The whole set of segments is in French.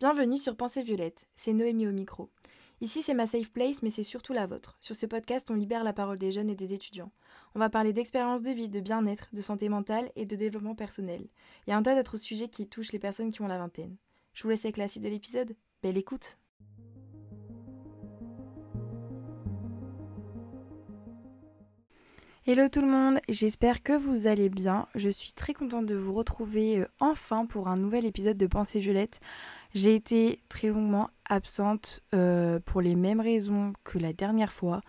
Bienvenue sur Pensée Violette, c'est Noémie au micro. Ici c'est ma safe place mais c'est surtout la vôtre. Sur ce podcast on libère la parole des jeunes et des étudiants. On va parler d'expérience de vie, de bien-être, de santé mentale et de développement personnel. Il y a un tas d'autres sujets qui touchent les personnes qui ont la vingtaine. Je vous laisse avec la suite de l'épisode. Belle écoute Hello tout le monde, j'espère que vous allez bien. Je suis très contente de vous retrouver euh, enfin pour un nouvel épisode de Pensée Violette. J'ai été très longuement absente euh, pour les mêmes raisons que la dernière fois.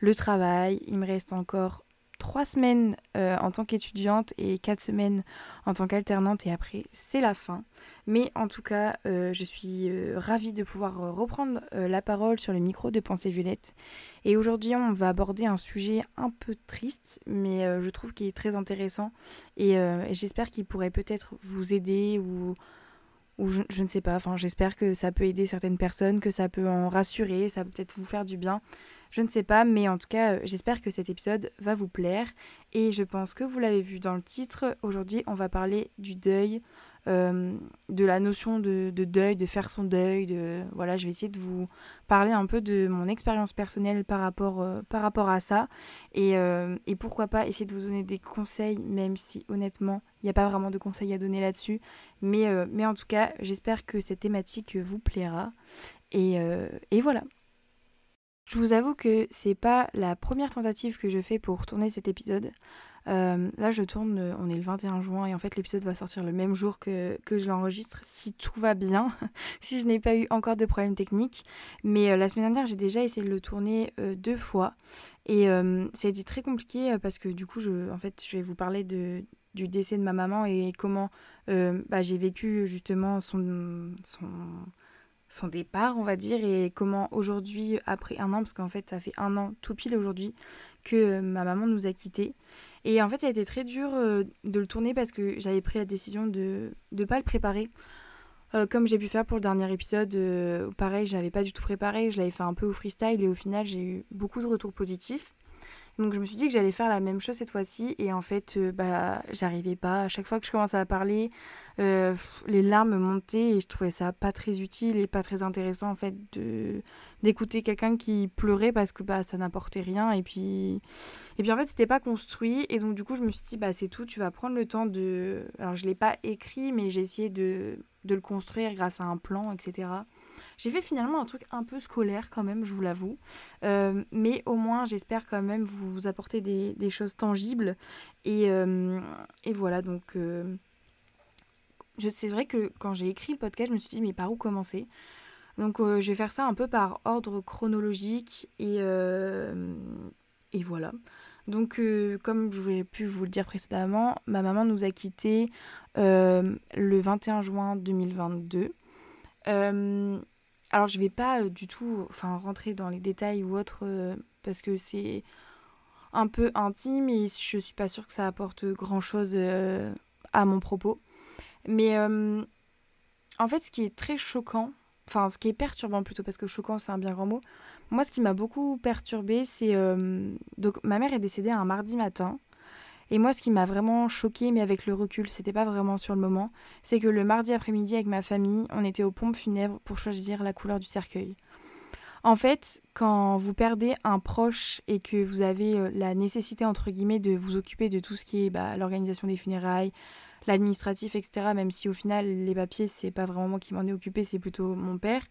Le travail, il me reste encore trois semaines euh, en tant qu'étudiante et quatre semaines en tant qu'alternante et après c'est la fin. Mais en tout cas, euh, je suis ravie de pouvoir reprendre la parole sur le micro de Pensée Violette. Et aujourd'hui, on va aborder un sujet un peu triste, mais je trouve qu'il est très intéressant et, j'espère qu'il pourrait peut-être vous aider ou ou je, ne sais pas, enfin j'espère que ça peut aider certaines personnes, que ça peut en rassurer, ça peut peut-être vous faire du bien. Je ne sais pas, mais en tout cas, euh, j'espère que cet épisode va vous plaire. Et je pense que vous l'avez vu dans le titre. Aujourd'hui, on va parler du deuil, euh, de la notion de, deuil, de faire son deuil. De, voilà, je vais essayer de vous parler un peu de mon expérience personnelle par rapport, euh, à ça. Et, et, pourquoi pas essayer de vous donner des conseils, même si honnêtement, il n'y a pas vraiment de conseils à donner là-dessus. Mais, mais en tout cas, j'espère que cette thématique vous plaira. Et, et voilà. Je vous avoue que c'est pas la première tentative que je fais pour tourner cet épisode. Euh, là, je tourne, euh, on est le 21 juin et en fait, l'épisode va sortir le même jour que, je l'enregistre si tout va bien, si je n'ai pas eu encore de problèmes techniques. Mais euh, la semaine dernière, j'ai déjà essayé de le tourner deux fois et ça a été très compliqué parce que du coup, je, en fait, je vais vous parler du décès de ma maman et comment bah, j'ai vécu justement son, départ, on va dire, et comment aujourd'hui, après un an, parce qu'en fait, ça fait un an tout pile aujourd'hui que ma maman nous a quittés. Et en fait, ça a été très dur euh, de le tourner parce que j'avais pris la décision de ne pas le préparer. Euh, comme j'ai pu faire pour le dernier épisode, pareil, je l'avais pas du tout préparé, je l'avais fait un peu au freestyle et au final, j'ai eu beaucoup de retours positifs. Donc je me suis dit que j'allais faire la même chose cette fois-ci et en fait euh, bah j'arrivais pas. À chaque fois que je commençais à parler, euh, les larmes montaient et je trouvais ça pas très utile et pas très intéressant en fait de d'écouter quelqu'un qui pleurait parce que bah ça n'apportait rien et puis et puis en fait c'était pas construit et donc du coup je me suis dit bah c'est tout, tu vas prendre le temps de alors je l'ai pas écrit mais j'ai essayé de de le construire grâce à un plan etc. J'ai fait finalement un truc un peu scolaire quand même, je vous l'avoue. Euh, mais au moins, j'espère quand même vous apporter des, choses tangibles. Et, euh, voilà, donc... Euh, c'est vrai que quand j'ai écrit le podcast, je me suis dit, mais par où commencer? Donc je vais faire ça un peu par ordre chronologique. Et, voilà. Donc, comme je voulais pu vous le dire précédemment, ma maman nous a quittés le 21 juin 2022. Alors je vais pas euh, du tout enfin rentrer dans les détails ou autres euh, parce que c'est un peu intime et je suis pas sûre que ça apporte grand chose euh, à mon propos. Mais en fait ce qui est très choquant, enfin ce qui est perturbant plutôt parce que choquant c'est un bien grand mot. Moi ce qui m'a beaucoup perturbé c'est donc ma mère est décédée un mardi matin. Et moi, ce qui m'a vraiment choqué, mais avec le recul, c'était pas vraiment sur le moment, c'est que le mardi après-midi, avec ma famille, on était aux pompes funèbres pour choisir la couleur du cercueil. En fait, quand vous perdez un proche et que vous avez euh, la nécessité, entre guillemets, de vous occuper de tout ce qui est bah, l'organisation des funérailles, l'administratif, etc., même si au final, les papiers, c'est pas vraiment moi qui m'en ai occupé, c'est plutôt mon père,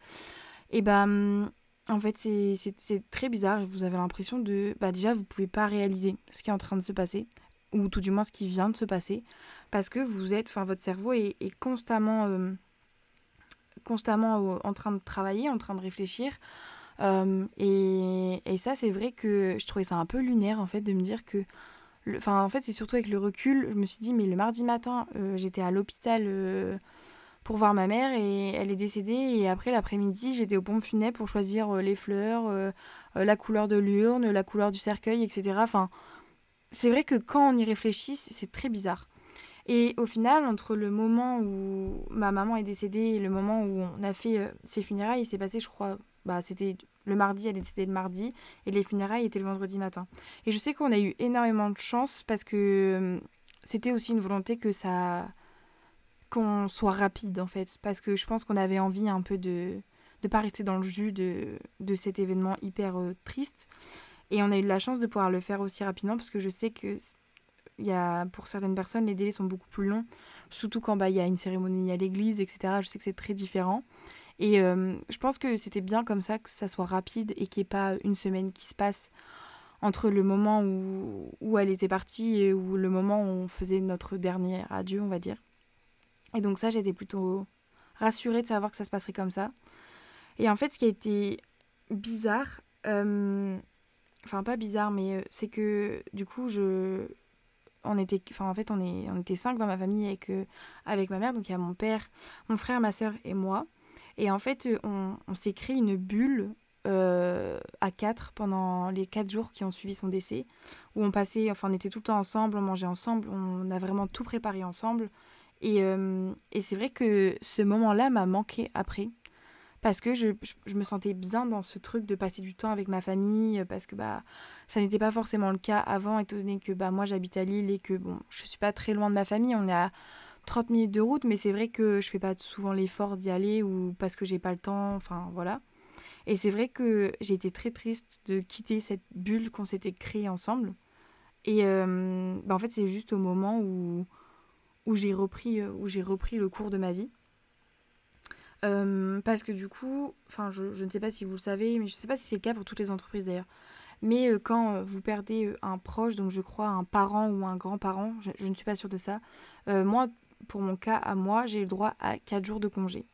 et ben. en fait, c'est très bizarre. Vous avez l'impression de. Bah, déjà, vous pouvez pas réaliser ce qui est en train de se passer ou tout du moins ce qui vient de se passer, parce que vous êtes, enfin votre cerveau est, constamment, euh, constamment en train de travailler, en train de réfléchir. Euh, et, et, ça, c'est vrai que je trouvais ça un peu lunaire en fait de me dire que, enfin en fait c'est surtout avec le recul, je me suis dit mais le mardi matin euh, j'étais à l'hôpital pour voir ma mère et elle est décédée et après l'après-midi j'étais au pompes funèbres pour choisir les fleurs, la couleur de l'urne, la couleur du cercueil, etc. Enfin c'est vrai que quand on y réfléchit, c'est très bizarre. Et au final, entre le moment où ma maman est décédée et le moment où on a fait euh, ses funérailles, il s'est passé, je crois, bah, c'était le mardi, elle est décédée le mardi, et les funérailles étaient le vendredi matin. Et je sais qu'on a eu énormément de chance parce que euh, c'était aussi une volonté que ça qu'on soit rapide en fait, parce que je pense qu'on avait envie un peu de ne pas rester dans le jus de, de cet événement hyper euh, triste. Et on a eu la chance de pouvoir le faire aussi rapidement, parce que je sais que y a, pour certaines personnes, les délais sont beaucoup plus longs, surtout quand bah, il y a une cérémonie à l'église, etc. Je sais que c'est très différent. Et euh, je pense que c'était bien comme ça, que ça soit rapide et qu'il n'y ait pas une semaine qui se passe entre le moment où, où elle était partie et où le moment où on faisait notre dernier adieu, on va dire. Et donc ça, j'étais plutôt rassurée de savoir que ça se passerait comme ça. Et en fait, ce qui a été bizarre, euh, enfin pas bizarre, mais euh, c'est que du coup, je, on était, enfin en fait, on est, on était cinq dans ma famille avec, euh, avec ma mère, donc il y a mon père, mon frère, ma soeur et moi. Et en fait, on, on s'est créé une bulle à quatre pendant les quatre jours qui ont suivi son décès, où on passait, enfin on était tout le temps ensemble, on mangeait ensemble, on a vraiment tout préparé ensemble. Et, euh, et c'est vrai que ce moment-là m'a manqué après. Parce que je, je, me sentais bien dans ce truc de passer du temps avec ma famille, parce que bah, ça n'était pas forcément le cas avant, étant donné que bah, moi j'habite à Lille et que bon, je suis pas très loin de ma famille, on est à 30 minutes de route, mais c'est vrai que je fais pas souvent l'effort d'y aller ou parce que j'ai pas le temps, enfin voilà. Et c'est vrai que j'ai été très triste de quitter cette bulle qu'on s'était créée ensemble. Et euh, bah, en fait, c'est juste au moment où, où j'ai repris, euh, où j'ai repris le cours de ma vie. Euh, parce que du coup, enfin, je, ne sais pas si vous le savez, mais je ne sais pas si c'est le cas pour toutes les entreprises d'ailleurs. Mais euh, quand vous perdez un proche, donc je crois un parent ou un grand-parent, je, je, ne suis pas sûre de ça, moi, pour mon cas, à moi, j'ai le droit à 4 jours de congé.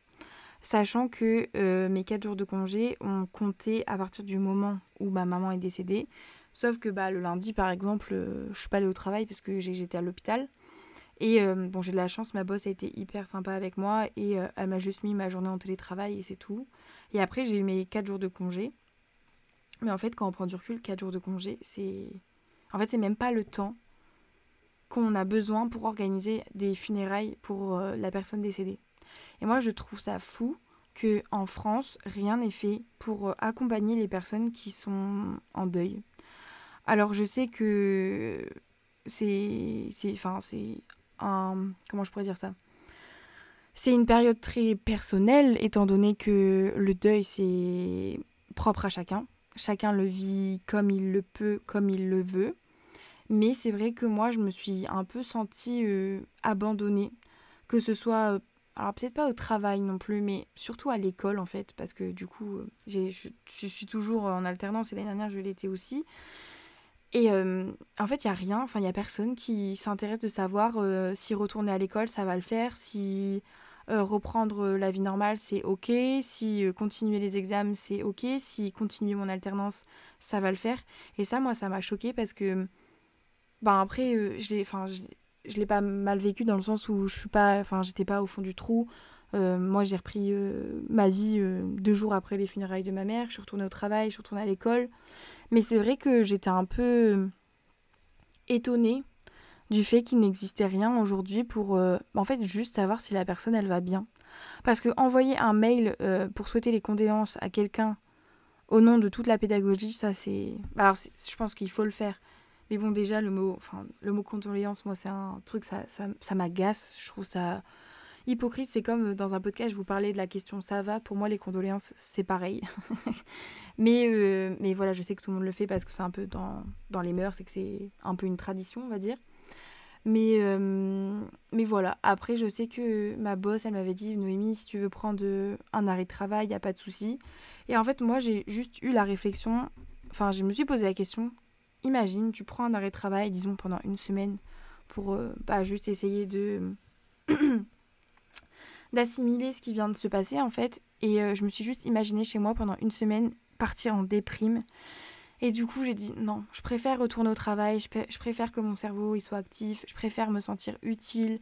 Sachant que mes 4 jours de congé ont compté à partir du moment où ma maman est décédée. Sauf que bah, le lundi, par exemple, je ne suis pas allée au travail parce que j'étais à l'hôpital. Et euh, bon, j'ai de la chance, ma boss a été hyper sympa avec moi et euh, elle m'a juste mis ma journée en télétravail et c'est tout. Et après, j'ai eu mes 4 jours de congé. Mais en fait, quand on prend du recul, 4 jours de congé, c'est. En fait, c'est même pas le temps qu'on a besoin pour organiser des funérailles pour euh, la personne décédée. Et moi, je trouve ça fou que en France, rien n'est fait pour accompagner les personnes qui sont en deuil. Alors, je sais que c'est enfin c'est comment je pourrais dire ça? C'est une période très personnelle, étant donné que le deuil, c'est propre à chacun. Chacun le vit comme il le peut, comme il le veut. Mais c'est vrai que moi, je me suis un peu sentie euh, abandonnée. Que ce soit, euh, alors peut-être pas au travail non plus, mais surtout à l'école en fait. Parce que du coup, euh, je, je, suis toujours en alternance et l'année dernière, je l'étais aussi. Et euh, en fait, il n'y a rien, enfin, il n'y a personne qui s'intéresse de savoir euh, si retourner à l'école, ça va le faire, si euh, reprendre la vie normale, c'est OK, si continuer les examens, c'est OK, si continuer mon alternance, ça va le faire. Et ça, moi, ça m'a choqué parce que, ben après, je l'ai, enfin, je, l'ai pas mal vécu dans le sens où je suis pas, enfin, j'étais pas au fond du trou. moi, j'ai repris ma vie deux jours après les funérailles de ma mère. Je suis retournée au travail, je suis retournée à l'école. Mais c'est vrai que j'étais un peu euh, étonnée du fait qu'il n'existait rien aujourd'hui pour euh, en fait juste savoir si la personne elle va bien. Parce que envoyer un mail euh, pour souhaiter les condoléances à quelqu'un au nom de toute la pédagogie, ça c'est. Alors je pense qu'il faut le faire. Mais bon déjà le mot, enfin moi c'est un truc ça, ça, ça m'agace. Je trouve ça hypocrite. C'est comme dans un podcast, je vous parlais de la question ça va. Pour moi, les condoléances, c'est pareil. mais, euh, mais voilà, je sais que tout le monde le fait parce que c'est un peu dans, les mœurs, c'est que c'est un peu une tradition, on va dire. Mais, euh, mais voilà, après, je sais que ma boss, elle m'avait dit Noémie, si tu veux prendre un arrêt de travail, il n'y a pas de souci. Et en fait, moi, j'ai juste eu la réflexion, enfin, je me suis posé la question imagine, tu prends un arrêt de travail, disons pendant une semaine, pour euh, pas juste essayer de d'assimiler ce qui vient de se passer en fait. Et euh, je me suis juste imaginé chez moi pendant une semaine partir en déprime. Et du coup, j'ai dit non, je préfère retourner au travail, je, préfère que mon cerveau il soit actif, je préfère me sentir utile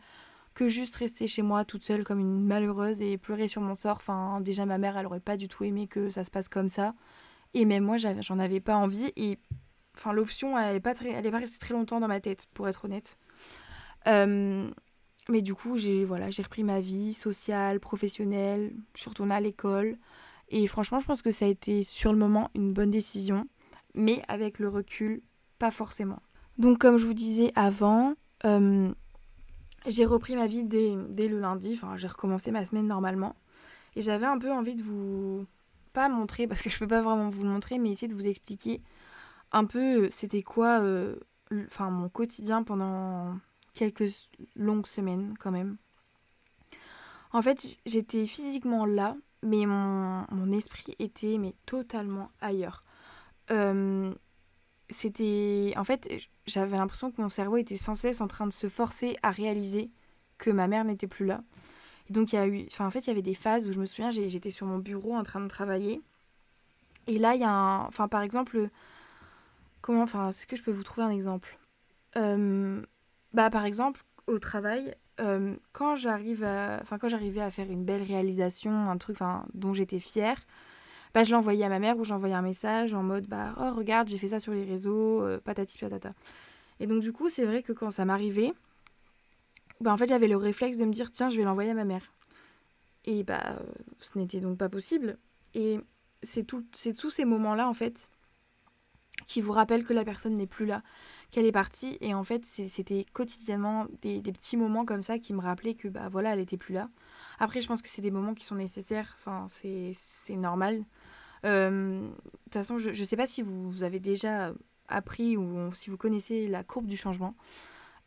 que juste rester chez moi toute seule comme une malheureuse et pleurer sur mon sort. Enfin, déjà ma mère, elle aurait pas du tout aimé que ça se passe comme ça. Et même moi, j'en avais pas envie. Et enfin, l'option, elle est pas elle est pas restée très longtemps dans ma tête, pour être honnête. Euh, mais du coup, j'ai voilà, j'ai repris ma vie sociale, professionnelle, je suis à l'école. Et franchement, je pense que ça a été sur le moment une bonne décision, mais avec le recul, pas forcément. Donc comme je vous disais avant, euh, j'ai repris ma vie dès, le lundi, enfin j'ai recommencé ma semaine normalement. Et j'avais un peu envie de vous, pas montrer, parce que je peux pas vraiment vous le montrer, mais essayer de vous expliquer un peu euh, c'était quoi euh, enfin mon quotidien pendant quelques longues semaines quand même. En fait, j'étais physiquement là, mais mon, mon, esprit était mais totalement ailleurs. Euh, c'était en fait j'avais l'impression que mon cerveau était sans cesse en train de se forcer à réaliser que ma mère n'était plus là et donc il y a eu enfin en fait il y avait des phases où je me souviens j'étais sur mon bureau en train de travailler et là il y a un enfin par exemple comment enfin est-ce que je peux vous trouver un exemple? Euh, bah par exemple au travail euh, quand j'arrive quand j'arrivais à faire une belle réalisation un truc dont j'étais fière bah, je l'envoyais à ma mère ou j'envoyais un message en mode bah oh regarde j'ai fait ça sur les réseaux euh, patati patata et donc du coup c'est vrai que quand ça m'arrivait bah en fait j'avais le réflexe de me dire tiens je vais l'envoyer à ma mère et bah ce n'était donc pas possible. Et c'est tous ces moments là en fait qui vous rappellent que la personne n'est plus là qu'elle est partie et en fait c'était quotidiennement des, petits moments comme ça qui me rappelaient que bah voilà elle était plus là après je pense que c'est des moments qui sont nécessaires enfin c'est normal euh, de toute façon, je ne sais pas si vous, avez déjà appris ou si vous connaissez la courbe du changement.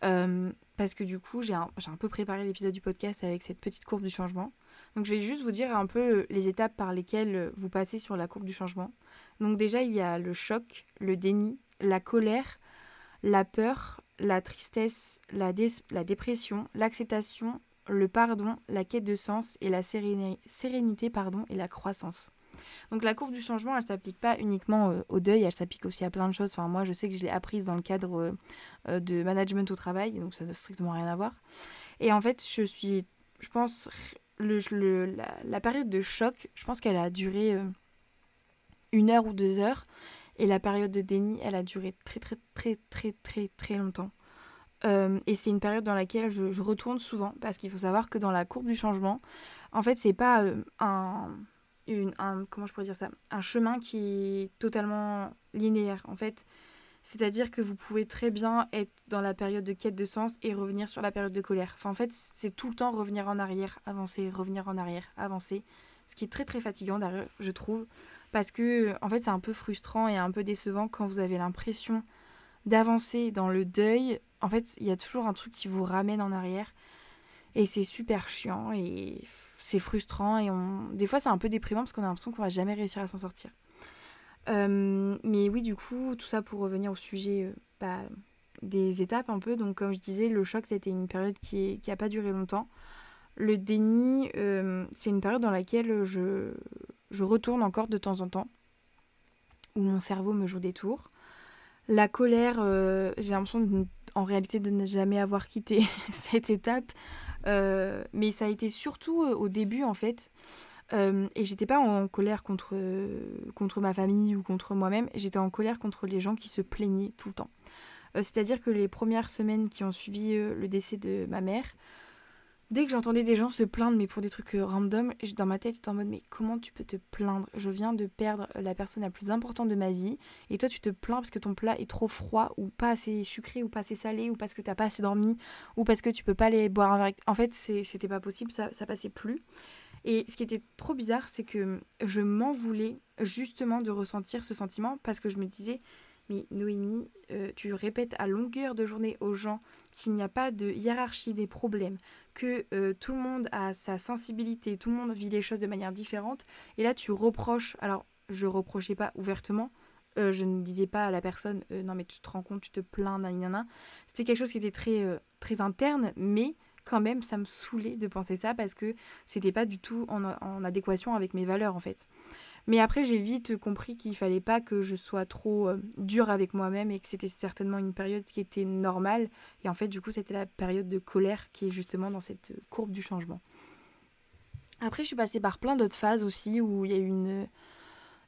Euh, parce que du coup, j'ai un, peu préparé l'épisode du podcast avec cette petite courbe du changement. Donc je vais juste vous dire un peu les étapes par lesquelles vous passez sur la courbe du changement. Donc déjà, il y a le choc, le déni, la colère, la peur, la tristesse, la, dépression, l'acceptation, le pardon, la quête de sens et la sérénité pardon, et la croissance. Donc la courbe du changement, elle s'applique pas uniquement euh, au deuil, elle s'applique aussi à plein de choses. Enfin, moi, je sais que je l'ai apprise dans le cadre euh, euh, de management au travail, donc ça n'a strictement rien à voir. Et en fait, je suis, je pense, le, la, période de choc, je pense qu'elle a duré une heure ou deux heures. Et la période de déni, elle a duré très très très très très très longtemps. et c'est une période dans laquelle je, retourne souvent parce qu'il faut savoir que dans la courbe du changement, en fait, c'est pas un, un, comment je pourrais dire ça, un chemin qui est totalement linéaire en fait. C'est-à-dire que vous pouvez très bien être dans la période de quête de sens et revenir sur la période de colère. Enfin, en fait, c'est tout le temps revenir en arrière, avancer, revenir en arrière, avancer. Ce qui est très très fatigant d'ailleurs, je trouve. Parce que, en fait, c'est un peu frustrant et un peu décevant quand vous avez l'impression d'avancer dans le deuil. En fait, il y a toujours un truc qui vous ramène en arrière. Et c'est super chiant et c'est frustrant. Et des fois, c'est un peu déprimant parce qu'on a l'impression qu'on va jamais réussir à s'en sortir. Euh, mais oui, du coup, tout ça pour revenir au sujet euh, bah, des étapes un peu. Donc, comme je disais, le choc, c'était une période qui n'a pas duré longtemps. Le déni, euh, c'est une période dans laquelle je, retourne encore de temps en temps, où mon cerveau me joue des tours. La colère, j'ai l'impression en réalité de ne jamais avoir quitté cette étape euh, mais ça a été surtout euh, au début, en fait. Euh, et j'étais pas en colère contre, contre ma famille ou contre moi-même, j'étais en colère contre les gens qui se plaignaient tout le temps. C'est-à-dire que les premières semaines qui ont suivi le décès de ma mère, Dès que j'entendais des gens se plaindre, mais pour des trucs euh, random, dans ma tête, j'étais en mode, mais comment tu peux te plaindre? Je viens de perdre la personne la plus importante de ma vie, et toi tu te plains parce que ton plat est trop froid, ou pas assez sucré, ou pas assez salé, ou parce que t'as pas assez dormi, ou parce que tu peux pas aller boire un verre. En fait, c'était pas possible, ça, ça passait plus. Et ce qui était trop bizarre, c'est que je m'en voulais justement de ressentir ce sentiment parce que je me disais, mais Noémie, euh, tu répètes à longueur de journée aux gens qu'il n'y a pas de hiérarchie des problèmes, que euh, tout le monde a sa sensibilité, tout le monde vit les choses de manière différente. Et là, tu reproches, alors je reprochais pas ouvertement, euh, je ne disais pas à la personne, non mais tu te rends compte, tu te plains, nanana. C'était quelque chose qui était très, très interne, mais quand même, ça me saoulait de penser ça parce que c'était pas du tout en adéquation avec mes valeurs en fait. Mais après, j'ai vite compris qu'il fallait pas que je sois trop euh, dure avec moi-même et que c'était certainement une période qui était normale. Et en fait, du coup, c'était la période de colère qui est justement dans cette courbe du changement. Après, je suis passée par plein d'autres phases aussi où il y a eu une,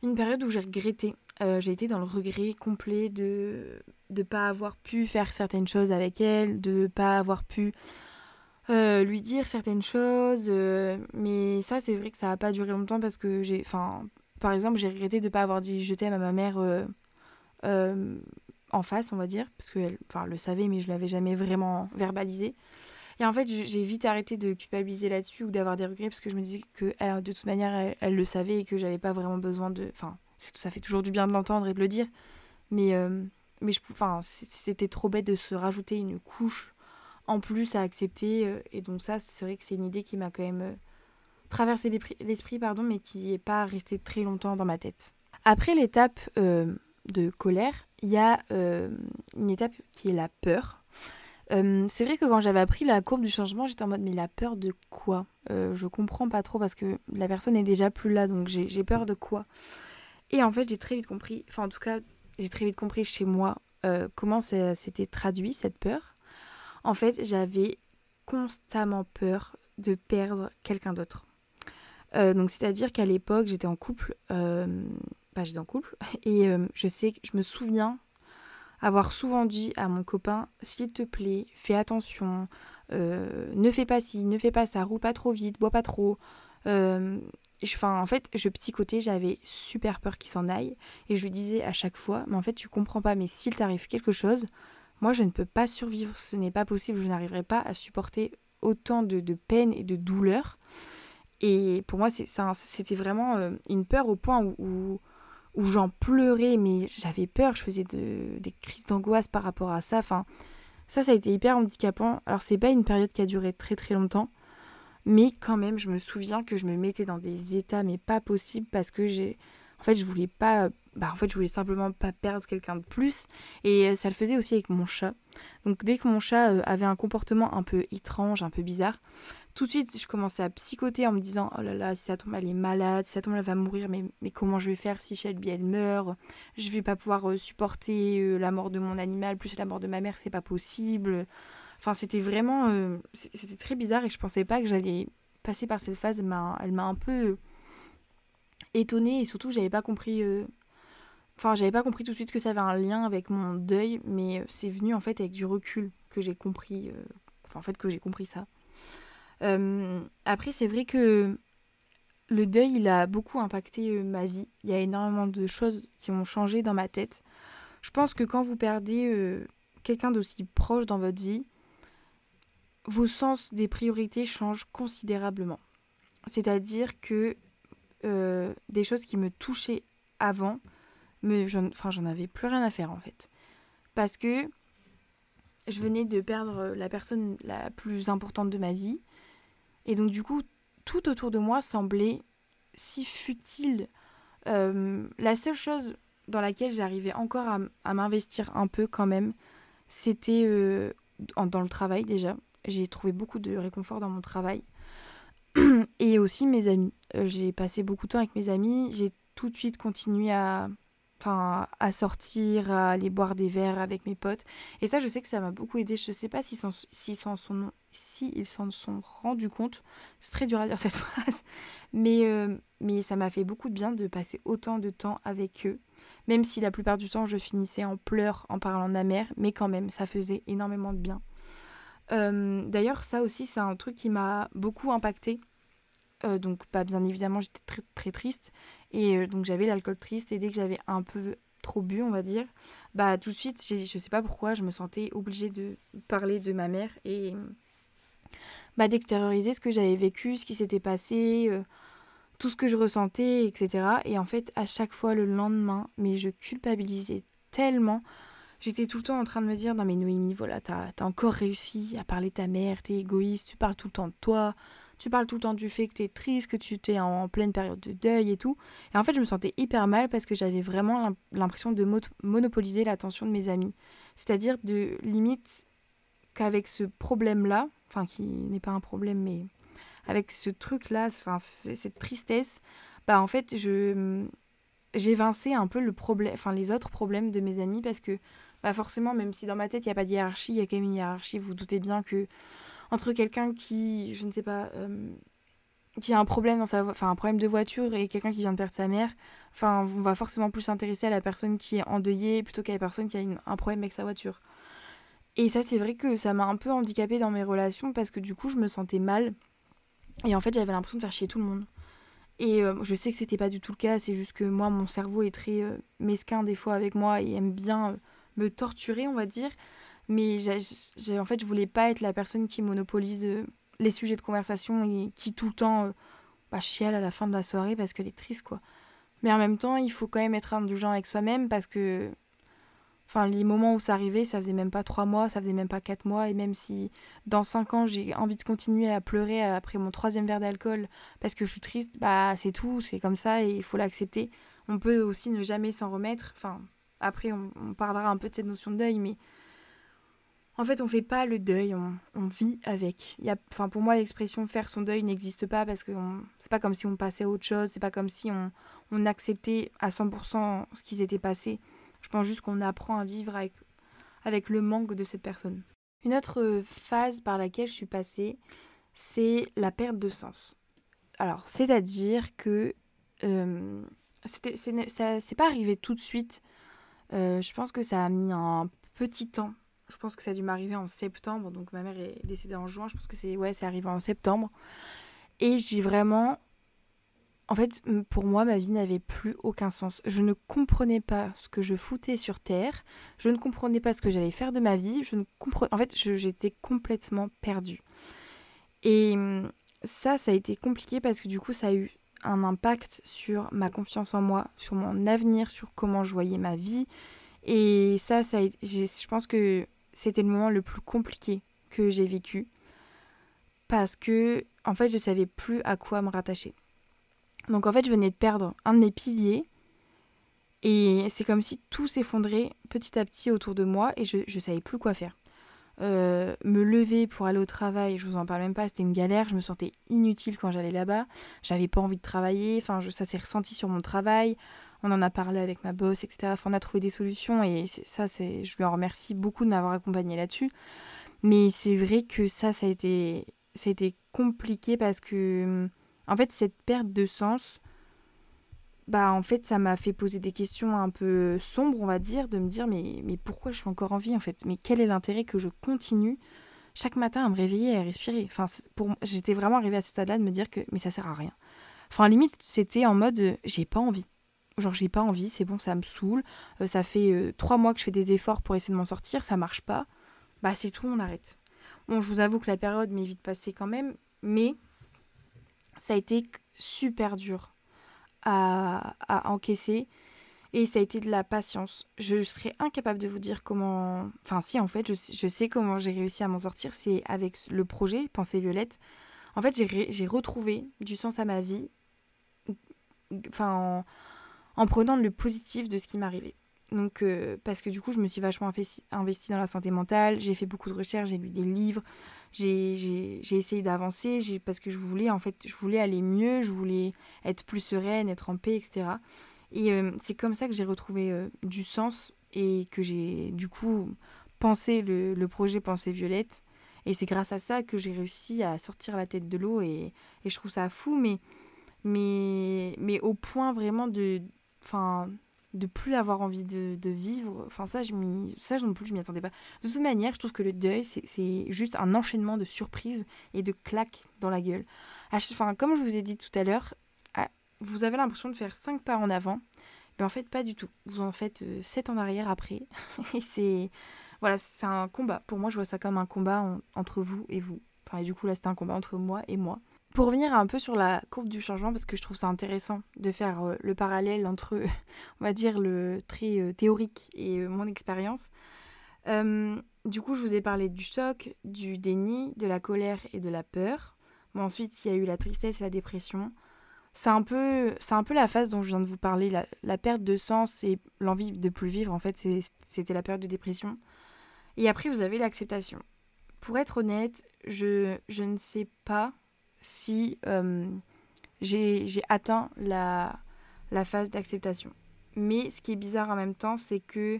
une période où j'ai regretté. Euh, j'ai été dans le regret complet de ne pas avoir pu faire certaines choses avec elle, de ne pas avoir pu euh, lui dire certaines choses. mais ça, c'est vrai que ça n'a pas duré longtemps parce que j'ai. Enfin, par exemple, j'ai regretté de ne pas avoir dit je t'aime à ma mère euh, euh, en face, on va dire, parce qu'elle le savait, mais je ne l'avais jamais vraiment verbalisé. Et en fait, j'ai vite arrêté de culpabiliser là-dessus ou d'avoir des regrets parce que je me disais que de toute manière, elle, le savait et que j'avais pas vraiment besoin de. Enfin, ça fait toujours du bien de l'entendre et de le dire. Mais, euh, mais je, enfin, c'était trop bête de se rajouter une couche en plus à accepter. Euh, et donc, ça, c'est vrai que c'est une idée qui m'a quand même euh, traversé l'esprit, pardon, mais qui n'est pas restée très longtemps dans ma tête. Après l'étape de colère, il y a une étape qui est la peur. Euh, c'est vrai que quand j'avais appris la courbe du changement, j'étais en mode mais la peur de quoi? Euh, Je comprends pas trop parce que la personne est déjà plus là, donc j'ai peur de quoi? Et en fait, j'ai très vite compris, enfin en tout cas, j'ai très vite compris chez moi euh, comment c'était traduit cette peur. En fait, j'avais constamment peur de perdre quelqu'un d'autre. Donc c'est-à-dire qu'à l'époque, j'étais en couple, bah, j'étais en couple, et je sais, je me souviens avoir souvent dit à mon copain s'il te plaît, fais attention, euh, ne fais pas ci, ne fais pas ça, roule pas trop vite, bois pas trop. Euh, enfin, en fait, je psychotais, j'avais super peur qu'il s'en aille. Et je lui disais à chaque fois, mais en fait, tu comprends pas, mais s'il t'arrive quelque chose, moi, je ne peux pas survivre. Ce n'est pas possible, je n'arriverai pas à supporter autant de, peine et de douleur. Et pour moi, c'était vraiment euh, une peur au point où j'en pleurais, mais j'avais peur, je faisais des crises d'angoisse par rapport à ça. Enfin, ça, ça a été hyper handicapant. Alors, c'est pas une période qui a duré très très longtemps, mais quand même, je me souviens que je me mettais dans des états, mais pas possible, parce que j'ai. En fait, je voulais pas. Bah, en fait, je voulais simplement pas perdre quelqu'un de plus. Et euh, ça le faisait aussi avec mon chat. Donc, dès que mon chat euh, avait un comportement un peu étrange, un peu bizarre, tout de suite, je commençais à psychoter en me disant Oh là là, si ça tombe, elle est malade, si ça tombe, elle va mourir, mais, mais comment je vais faire si Shelby elle meurt? Je vais pas pouvoir euh, supporter euh, la mort de mon animal, plus la mort de ma mère, c'est pas possible. Enfin, c'était vraiment. Euh, c'était très bizarre et je pensais pas que j'allais passer par cette phase. Elle m'a un peu étonnée et surtout, j'avais pas compris. Enfin, j'avais pas compris tout de suite que ça avait un lien avec mon deuil, mais c'est venu en fait avec du recul que j'ai compris. Enfin, en fait, que j'ai compris ça. Euh, après, c'est vrai que le deuil, il a beaucoup impacté euh, ma vie. Il y a énormément de choses qui ont changé dans ma tête. Je pense que quand vous perdez euh, quelqu'un d'aussi proche dans votre vie, vos sens des priorités changent considérablement. C'est-à-dire que des choses qui me touchaient avant, mais enfin, j'en avais plus rien à faire en fait. Parce que je venais de perdre la personne la plus importante de ma vie. Et donc du coup, tout autour de moi semblait si futile. Euh, la seule chose dans laquelle j'arrivais encore à, m'investir un peu quand même, c'était euh, dans le travail déjà. J'ai trouvé beaucoup de réconfort dans mon travail. Et aussi mes amis. Euh, j'ai passé beaucoup de temps avec mes amis. J'ai tout de suite continué à, enfin, à sortir, à aller boire des verres avec mes potes. Et ça, je sais que ça m'a beaucoup aidé. Je sais pas s'ils s'en sont, si s'en sont rendus compte. C'est très dur à dire cette phrase. Mais, euh, mais ça m'a fait beaucoup de bien de passer autant de temps avec eux. Même si la plupart du temps, je finissais en pleurs en parlant de ma mère. Mais quand même, ça faisait énormément de bien. Euh, d'ailleurs, ça aussi, c'est un truc qui m'a beaucoup impacté. Euh, donc, pas bien évidemment, j'étais très, très triste. Et donc j'avais l'alcool triste et dès que j'avais un peu trop bu, on va dire, bah tout de suite, je sais pas pourquoi, je me sentais obligée de parler de ma mère et bah, d'extérioriser ce que j'avais vécu, ce qui s'était passé, euh, tout ce que je ressentais, etc. Et en fait, à chaque fois le lendemain, mais je culpabilisais tellement. J'étais tout le temps en train de me dire, non mais Noémie, voilà, t'as as encore réussi à parler de ta mère, t'es égoïste, tu parles tout le temps de toi, tu parles tout le temps du fait que tu es triste, que tu t'es en, pleine période de deuil et tout. Et en fait, je me sentais hyper mal parce que j'avais vraiment l'impression de monopoliser l'attention de mes amis. C'est-à-dire de limite qu'avec ce problème-là, enfin qui n'est pas un problème, mais avec ce truc-là, enfin cette tristesse, bah en fait, je j'évinçais un peu enfin les autres problèmes de mes amis parce que bah forcément, même si dans ma tête il n'y a pas de hiérarchie, il y a quand même une hiérarchie. Vous, doutez bien que entre quelqu'un qui, je ne sais pas, euh, qui a un problème dans sa de voiture et quelqu'un qui vient de perdre sa mère, enfin on va forcément plus s'intéresser à la personne qui est endeuillée plutôt qu'à la personne qui a un problème avec sa voiture. Et ça c'est vrai que ça m'a un peu handicapée dans mes relations parce que du coup je me sentais mal et en fait j'avais l'impression de faire chier tout le monde. Et euh, je sais que c'était pas du tout le cas, c'est juste que moi mon cerveau est très euh, mesquin des fois avec moi et aime bien me torturer on va dire. Mais j'ai, en fait, je voulais pas être la personne qui monopolise euh, les sujets de conversation et qui tout le temps euh, bah, chiale à la fin de la soirée parce qu'elle est triste, quoi. Mais en même temps, il faut quand même être indulgent avec soi-même parce que Enfin, les moments où ça arrivait, ça faisait même pas trois mois, ça faisait même pas quatre mois. Et même si dans cinq ans, j'ai envie de continuer à pleurer après mon troisième verre d'alcool parce que je suis triste, bah c'est tout, c'est comme ça et il faut l'accepter. On peut aussi ne jamais s'en remettre. Enfin, après, on, parlera un peu de cette notion de deuil, mais en fait, on fait pas le deuil, on, vit avec. Y a, enfin, pour moi, l'expression faire son deuil n'existe pas parce que c'est pas comme si on passait à autre chose, c'est pas comme si on, on acceptait à 100% ce qui s'était passé. Je pense juste qu'on apprend à vivre avec, le manque de cette personne. Une autre phase par laquelle je suis passée, c'est la perte de sens. Alors, c'est-à-dire que euh, c'est pas arrivé tout de suite. Euh, je pense que ça a mis un petit temps. Je pense que ça a dû m'arriver en septembre. Donc ma mère est décédée en juin. Je pense que c'est ouais, c'est arrivé en septembre. Et j'ai vraiment en fait, pour moi, ma vie n'avait plus aucun sens. Je ne comprenais pas ce que je foutais sur Terre. Je ne comprenais pas ce que j'allais faire de ma vie. Je ne En fait, j'étais complètement perdue. Et ça, ça a été compliqué parce que du coup, ça a eu un impact sur ma confiance en moi, sur mon avenir, sur comment je voyais ma vie. Et ça, ça je pense que c'était le moment le plus compliqué que j'ai vécu parce que, en fait, je savais plus à quoi me rattacher. Donc en fait, je venais de perdre un de mes piliers. Et c'est comme si tout s'effondrait petit à petit autour de moi et je ne savais plus quoi faire. Euh, me lever pour aller au travail, je vous en parle même pas, c'était une galère. Je me sentais inutile quand j'allais là-bas. J'avais pas envie de travailler. Enfin, ça s'est ressenti sur mon travail. On en a parlé avec ma boss, etc. on a trouvé des solutions et ça, c'est, je lui en remercie beaucoup de m'avoir accompagné là-dessus. Mais c'est vrai que ça, ça a été, ça a été compliqué parce que en fait, cette perte de sens, bah en fait, ça m'a fait poser des questions un peu sombres, on va dire, de me dire mais, mais pourquoi je suis encore en vie en fait? Mais quel est l'intérêt que je continue chaque matin à me réveiller et à respirer? Enfin, pour j'étais vraiment arrivée à ce stade-là de me dire que mais ça sert à rien. Enfin, limite, c'était en mode j'ai pas envie. Genre, j'ai pas envie, c'est bon, ça me saoule. Euh, ça fait euh, trois mois que je fais des efforts pour essayer de m'en sortir, ça marche pas. Bah, c'est tout, on arrête. Bon, je vous avoue que la période m'est vite passée quand même, mais ça a été super dur à, encaisser et ça a été de la patience. Je serais incapable de vous dire comment. Enfin, si, en fait, je, sais comment j'ai réussi à m'en sortir. C'est avec le projet Pensée Violette. En fait, j'ai retrouvé du sens à ma vie enfin, en, prenant le positif de ce qui m'arrivait. Donc, euh, parce que du coup, je me suis vachement investie dans la santé mentale, j'ai fait beaucoup de recherches, j'ai lu des livres, j'ai essayé d'avancer parce que je voulais en fait je voulais aller mieux je voulais être plus sereine être en paix etc et euh, c'est comme ça que j'ai retrouvé euh, du sens et que j'ai du coup pensé le, projet Pensée Violette. Et c'est grâce à ça que j'ai réussi à sortir la tête de l'eau et, et, je trouve ça fou mais mais mais au point vraiment de enfin de plus avoir envie de, vivre. Enfin, ça, je ça non plus, je m'y attendais pas. De toute manière, je trouve que le deuil, c'est juste un enchaînement de surprises et de claques dans la gueule. Enfin, comme je vous ai dit tout à l'heure, vous avez l'impression de faire cinq pas en avant. Mais en fait, pas du tout. Vous en faites euh, sept en arrière après. et c'est. Voilà, c'est un combat. Pour moi, je vois ça comme un combat entre vous et vous. Enfin, et du coup, là, c'était un combat entre moi et moi. Pour revenir un peu sur la courbe du changement, parce que je trouve ça intéressant de faire euh, le parallèle entre, on va dire, le trait euh, théorique et euh, mon expérience. du coup, je vous ai parlé du choc, du déni, de la colère et de la peur. Bon, ensuite, il y a eu la tristesse et la dépression. C'est un, peu, c'est un peu la phase dont je viens de vous parler, la, perte de sens et l'envie de plus vivre. En fait, c'était la période de dépression. Et après, vous avez l'acceptation. Pour être honnête, je, je ne sais pas si euh, j'ai atteint la, la phase d'acceptation. Mais ce qui est bizarre en même temps, c'est que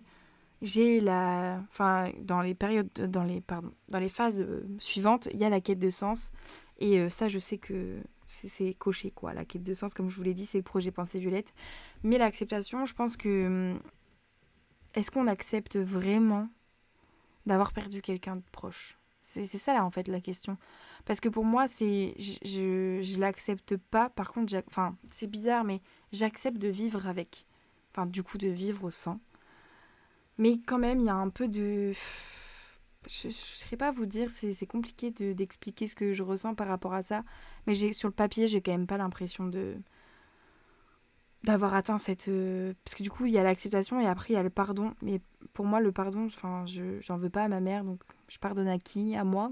j'ai la. Enfin, dans les périodes. Dans les, pardon, dans les phases euh, suivantes, il y a la quête de sens. Et euh, ça, je sais que c'est coché, quoi. La quête de sens, comme je vous l'ai dit, c'est le projet Pensée Violette. Mais l'acceptation, je pense que. Est-ce qu'on accepte vraiment d'avoir perdu quelqu'un de proche? C'est ça, là, en fait, la question. Parce que pour moi, c'est je, je, l'accepte pas. Par contre, enfin, c'est bizarre, mais j'accepte de vivre avec. Enfin, du coup, de vivre sans. Mais quand même, il y a un peu de. je ne saurais pas vous dire, c'est compliqué d'expliquer ce que je ressens par rapport à ça. Mais sur le papier, j'ai quand même pas l'impression de d'avoir atteint cette... Euh, parce que du coup, il y a l'acceptation et après, il y a le pardon. Mais pour moi, le pardon, enfin, je j'en veux pas à ma mère. Donc, je pardonne à qui? À moi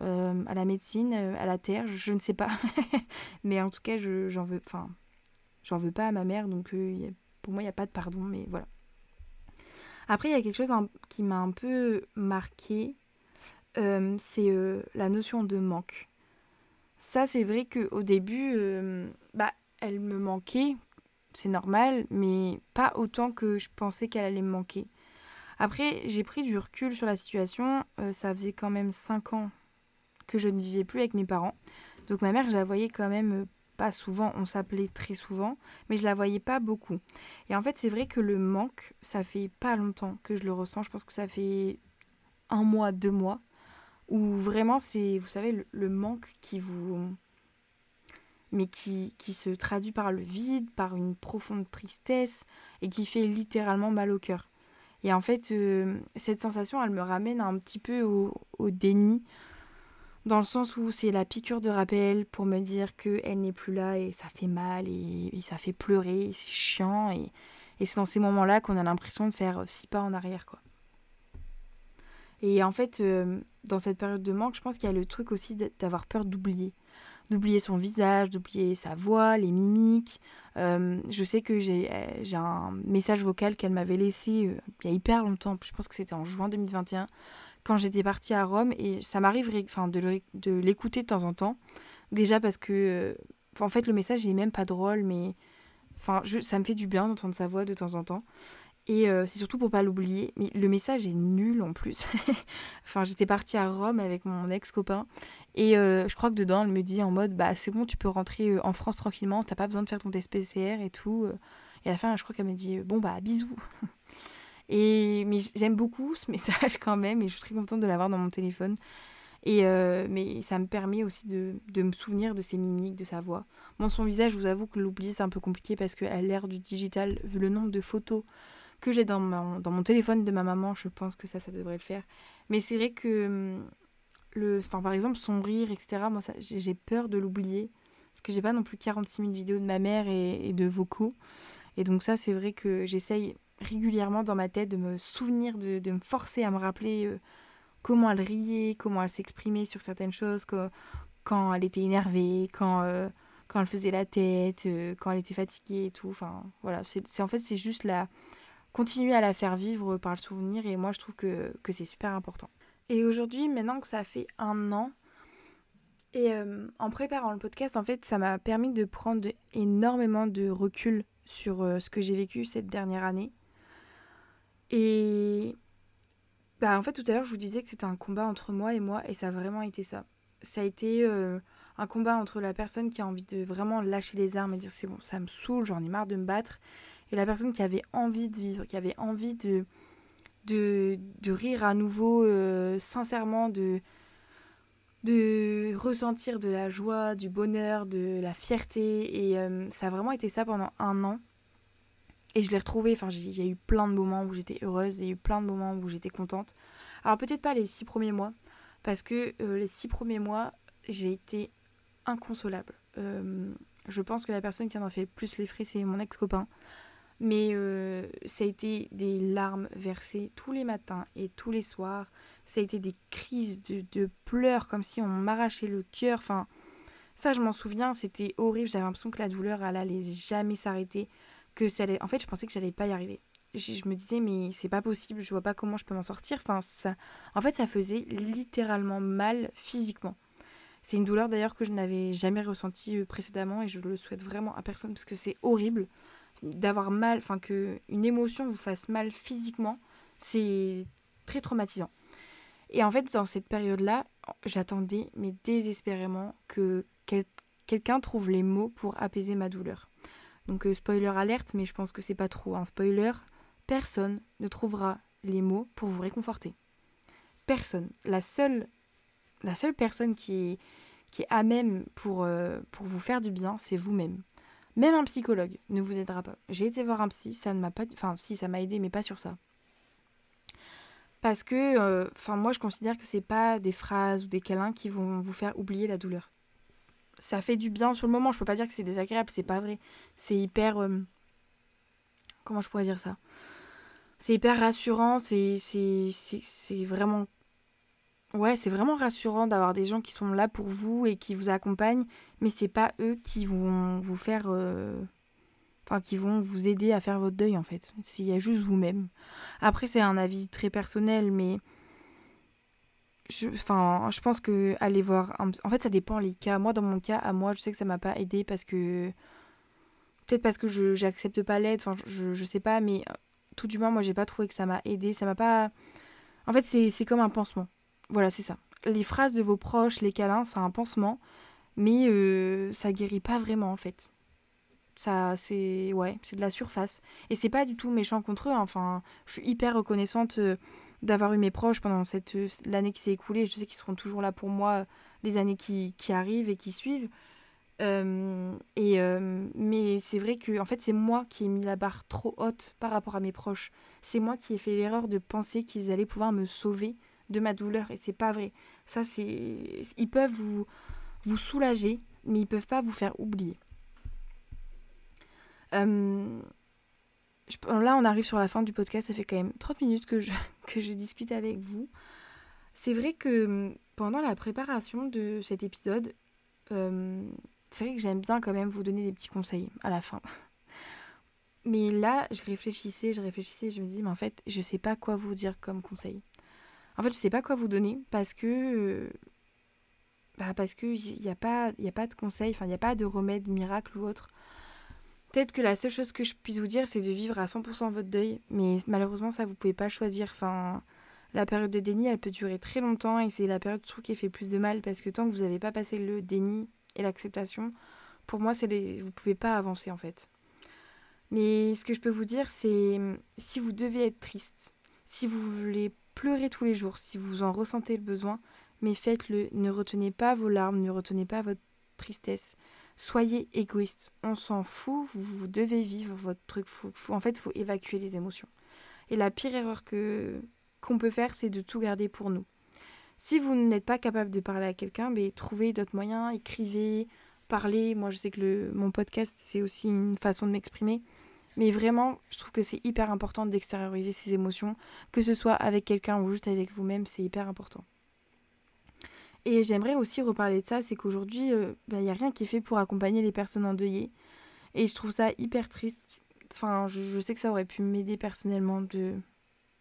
euh, À la médecine À la terre je, ne sais pas. mais en tout cas, j'en veux... Enfin, j'en veux pas à ma mère. Donc, euh, pour moi, il n'y a pas de pardon. Mais voilà. Après, il y a quelque chose qui m'a un peu marqué, euh, c'est euh, la notion de manque. Ça, c'est vrai qu'au début, euh, bah, elle me manquait, c'est normal, mais pas autant que je pensais qu'elle allait me manquer. Après, j'ai pris du recul sur la situation. ça faisait quand même 5 ans que je ne vivais plus avec mes parents. Donc ma mère, je la voyais quand même pas souvent, on s'appelait très souvent, mais je la voyais pas beaucoup. Et en fait, c'est vrai que le manque, ça fait pas longtemps que je le ressens. Je pense que ça fait un mois, deux mois, où vraiment c'est, vous savez, le, manque qui vous. mais qui, qui se traduit par le vide, par une profonde tristesse, et qui fait littéralement mal au cœur. Et en fait, euh, cette sensation, elle me ramène un petit peu au, au déni, dans le sens où c'est la piqûre de rappel pour me dire qu'elle n'est plus là et ça fait mal et, ça fait pleurer, c'est chiant. Et, c'est dans ces moments-là qu'on a l'impression de faire six pas en arrière. quoi. Et en fait, euh, dans cette période de manque, je pense qu'il y a le truc aussi d'avoir peur d'oublier. D'oublier son visage, d'oublier sa voix, les mimiques. Euh, je sais que j'ai un message vocal qu'elle m'avait laissé euh, il y a hyper longtemps, je pense que c'était en juin 2021, quand j'étais partie à Rome et ça m'arrive enfin, de l'écouter de temps en temps. Déjà parce que, euh, en fait, le message n'est même pas drôle, mais enfin, ça me fait du bien d'entendre sa voix de temps en temps. Et euh, c'est surtout pour pas l'oublier. Mais le message est nul en plus. enfin, j'étais partie à Rome avec mon ex-copain. Et euh, je crois que dedans, elle me dit en mode Bah, c'est bon, tu peux rentrer en France tranquillement. T'as pas besoin de faire ton test PCR et tout. Et à la fin, je crois qu'elle me dit Bon, bah, bisous. Et, mais j'aime beaucoup ce message quand même et je suis très contente de l'avoir dans mon téléphone. Et euh, mais ça me permet aussi de, de, me souvenir de ses mimiques, de sa voix. Bon, son visage, je vous avoue que l'oublier, c'est un peu compliqué parce qu'à l'ère du digital, vu le nombre de photos que j'ai dans mon, dans mon téléphone de ma maman, je pense que ça, ça devrait le faire. Mais c'est vrai que, hum, le, enfin, par exemple, son rire, etc., moi, j'ai peur de l'oublier. Parce que j'ai pas non plus 46 000 vidéos de ma mère et, et de vocaux. Et donc ça, c'est vrai que j'essaye régulièrement dans ma tête de me souvenir, de, me forcer à me rappeler euh, comment elle riait, comment elle s'exprimait sur certaines choses, quand elle était énervée, quand, euh, quand elle faisait la tête, euh, quand elle était fatiguée et tout. Enfin, voilà, c'est en fait, c'est juste la continuer à la faire vivre par le souvenir et moi je trouve que, que c'est super important. Et aujourd'hui, maintenant que ça fait un an, et en préparant le podcast, en fait, ça m'a permis de prendre énormément de recul sur ce que j'ai vécu cette dernière année. Et bah, en fait, tout à l'heure, je vous disais que c'était un combat entre moi et moi, et ça a vraiment été ça. Ça a été euh, un combat entre la personne qui a envie de vraiment lâcher les armes et dire c'est bon, ça me saoule, j'en ai marre de me battre, et la personne qui avait envie de vivre, qui avait envie de, de, rire à nouveau euh, sincèrement, de, de ressentir de la joie, du bonheur, de la fierté. Et euh, ça a vraiment été ça pendant un an. Et je l'ai retrouvé, enfin, il y a eu plein de moments où j'étais heureuse, il y a eu plein de moments où j'étais contente. Alors peut-être pas les six premiers mois, parce que euh, les six premiers mois, j'ai été inconsolable. Euh, je pense que la personne qui en a fait le plus les frais, c'est mon ex-copain. Mais euh, ça a été des larmes versées tous les matins et tous les soirs. Ça a été des crises de, de pleurs comme si on m'arrachait le cœur. Enfin, ça, je m'en souviens, c'était horrible. J'avais l'impression que la douleur, elle allait jamais s'arrêter que ça allait... En fait, je pensais que j'allais pas y arriver. Je, me disais, mais c'est pas possible, je vois pas comment je peux m'en sortir. Enfin, ça... En fait, ça faisait littéralement mal physiquement. C'est une douleur d'ailleurs que je n'avais jamais ressentie euh, précédemment et je le souhaite vraiment à personne parce que c'est horrible d'avoir mal, enfin que une émotion vous fasse mal physiquement, c'est très traumatisant. Et en fait, dans cette période-là, j'attendais mais désespérément que quelqu'un trouve les mots pour apaiser ma douleur. Donc euh, spoiler alerte, mais je pense que c'est pas trop un spoiler. Personne ne trouvera les mots pour vous réconforter. Personne. La seule, la seule personne qui est, qui est à même pour, euh, pour vous faire du bien, c'est vous-même. Même un psychologue ne vous aidera pas. J'ai été voir un psy, ça ne m'a pas... Enfin, si, ça m'a aidé, mais pas sur ça. Parce que, euh, enfin, moi, je considère que c'est pas des phrases ou des câlins qui vont vous faire oublier la douleur. Ça fait du bien sur le moment. Je peux pas dire que c'est désagréable, c'est pas vrai. C'est hyper. Euh, comment je pourrais dire ça? C'est hyper rassurant. C'est, vraiment. Ouais, c'est vraiment rassurant d'avoir des gens qui sont là pour vous et qui vous accompagnent, mais c'est pas eux qui vont vous faire. Euh, enfin qui vont vous aider à faire votre deuil en fait. S'il y a juste vous-même. Après c'est un avis très personnel mais je, enfin, je pense que aller voir en fait ça dépend les cas. Moi dans mon cas à moi je sais que ça m'a pas aidé parce que peut-être parce que je j'accepte pas l'aide, enfin je, je sais pas mais tout du moins moi j'ai pas trouvé que ça m'a aidé, ça m'a pas En fait c'est comme un pansement. Voilà, c'est ça. Les phrases de vos proches, les câlins, c'est un pansement mais euh, ça guérit pas vraiment en fait ça c'est ouais c'est de la surface et c'est pas du tout méchant contre eux hein. enfin je suis hyper reconnaissante euh, d'avoir eu mes proches pendant cette euh, l'année qui s'est écoulée. Je sais qu'ils seront toujours là pour moi les années qui, qui arrivent et qui suivent. Euh, et mais c'est vrai que en fait c'est moi qui ai mis la barre trop haute par rapport à mes proches. C'est moi qui ai fait l'erreur de penser qu'ils allaient pouvoir me sauver de ma douleur. Et c'est pas vrai. Ça c'est ils peuvent vous vous soulager mais ils peuvent pas vous faire oublier. Euh, là, on arrive sur la fin du podcast. Ça fait quand même 30 minutes que je, que je discute avec vous. C'est vrai que hum, pendant la préparation de cet épisode, euh, c'est vrai que j'aime bien quand même vous donner des petits conseils à la fin. Mais là, je réfléchissais, je réfléchissais, je me dis, mais en fait, je sais pas quoi vous dire comme conseil. En fait, je sais pas quoi vous donner parce que. Bah parce qu'il n'y a, pas, a pas de conseil, enfin, il n'y a pas de remède miracle ou autre. Peut-être que la seule chose que je puisse vous dire, c'est de vivre à 100% votre deuil, mais malheureusement, ça, vous pouvez pas choisir. Enfin, la période de déni, elle peut durer très longtemps et c'est la période, je trouve, qui fait plus de mal parce que tant que vous n'avez pas passé le déni et l'acceptation, pour moi, c'est les... vous pouvez pas avancer en fait. Mais ce que je peux vous dire, c'est si vous devez être triste, si vous voulez pleurer tous les jours, si vous en ressentez le besoin, mais faites-le. Ne retenez pas vos larmes, ne retenez pas votre tristesse. Soyez égoïste. On s'en fout. Vous, devez vivre votre truc. en fait, il faut évacuer les émotions. Et la pire erreur que qu'on peut faire, c'est de tout garder pour nous. Si vous n'êtes pas capable de parler à quelqu'un, mais trouvez d'autres moyens, écrivez, parlez. Moi, je sais que le, mon podcast, c'est aussi une façon de m'exprimer. Mais vraiment, je trouve que c'est hyper important d'extérioriser ses émotions, que ce soit avec quelqu'un ou juste avec vous-même, c'est hyper important. Et j'aimerais aussi reparler de ça, c'est qu'aujourd'hui, il euh, n'y bah, a rien qui est fait pour accompagner les personnes endeuillées. Et je trouve ça hyper triste. Enfin, je, sais que ça aurait pu m'aider personnellement de,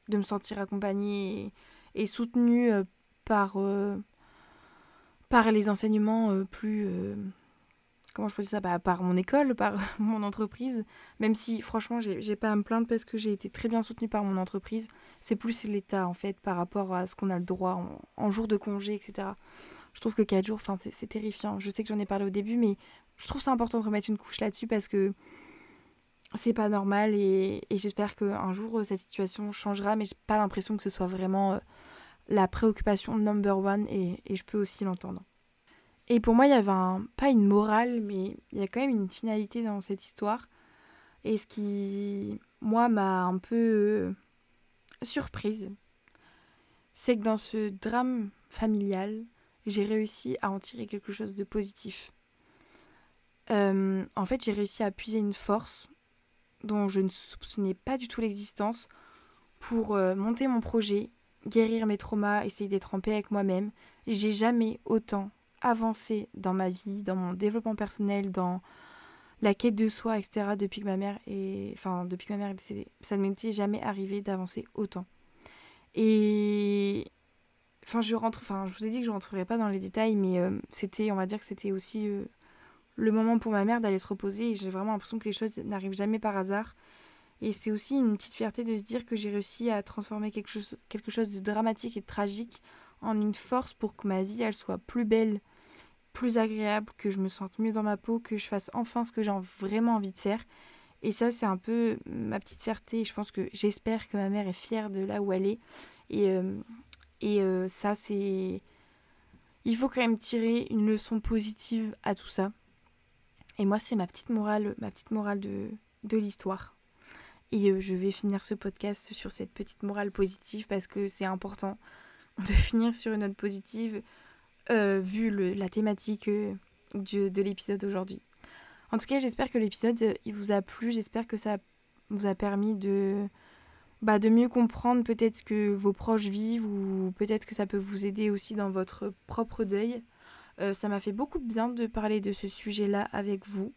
de me sentir accompagnée et, soutenue euh, par, euh, par les enseignements plus comment je peux dire ça? Bah, Par mon école, par mon entreprise. Même si, franchement, j'ai pas à me plaindre parce que j'ai été très bien soutenue par mon entreprise. C'est plus l'État, en fait, par rapport à ce qu'on a le droit en, en jour de congé, etc. Je trouve que 4 jours, c'est terrifiant. Je sais que j'en ai parlé au début, mais je trouve ça important de remettre une couche là-dessus parce que c'est pas normal et, et j'espère qu'un jour cette situation changera, mais j'ai pas l'impression que ce soit vraiment euh, la préoccupation number one et je peux aussi l'entendre. Et pour moi, il y avait pas une morale, mais il y a quand même une finalité dans cette histoire. Et ce qui, moi, m'a un peu euh, surprise, c'est que dans ce drame familial, j'ai réussi à en tirer quelque chose de positif. Euh, en fait, j'ai réussi à puiser une force dont je ne soupçonnais pas du tout l'existence pour euh, monter mon projet, guérir mes traumas, essayer d'être en paix avec moi-même. J'ai jamais autant avancé dans ma vie, dans mon développement personnel, dans la quête de soi, etc. depuis que ma mère est, enfin, depuis que ma mère est décédée. Ça ne m'était jamais arrivé d'avancer autant. Et enfin, je rentre, enfin, je vous ai dit que je rentrerai pas dans les détails, mais euh, c'était, on va dire que c'était aussi euh, le moment pour ma mère d'aller se reposer. Et j'ai vraiment l'impression que les choses n'arrivent jamais par hasard. Et c'est aussi une petite fierté de se dire que j'ai réussi à transformer quelque chose, quelque chose de dramatique et de tragique en une force pour que ma vie elle soit plus belle, plus agréable, que je me sente mieux dans ma peau, que je fasse enfin ce que j'ai vraiment envie de faire. Et ça, c'est un peu ma petite fierté. Je pense que j'espère que ma mère est fière de là où elle est. Et, euh, et euh, ça, c'est. Il faut quand même tirer une leçon positive à tout ça. Et moi, c'est ma petite morale, ma petite morale de, de l'histoire. Et je vais finir ce podcast sur cette petite morale positive parce que c'est important de finir sur une note positive vu la thématique de l'épisode aujourd'hui. En tout cas, j'espère que l'épisode il vous a plu. J'espère que ça vous a permis de, bah, de mieux comprendre peut-être ce que vos proches vivent ou peut-être que ça peut vous aider aussi dans votre propre deuil. Euh, ça m'a fait beaucoup bien de parler de ce sujet-là avec vous.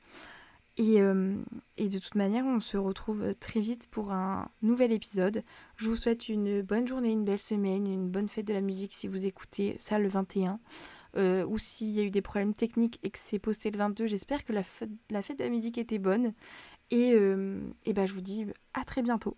Et, euh, et, de toute manière, on se retrouve très vite pour un nouvel épisode. Je vous souhaite une bonne journée, une belle semaine, une bonne fête de la musique si vous écoutez ça le 21. Euh, ou s'il y a eu des problèmes techniques et que c'est posté le 22, j'espère que la fête, la fête de la musique était bonne. Et, et ben, je vous dis à très bientôt.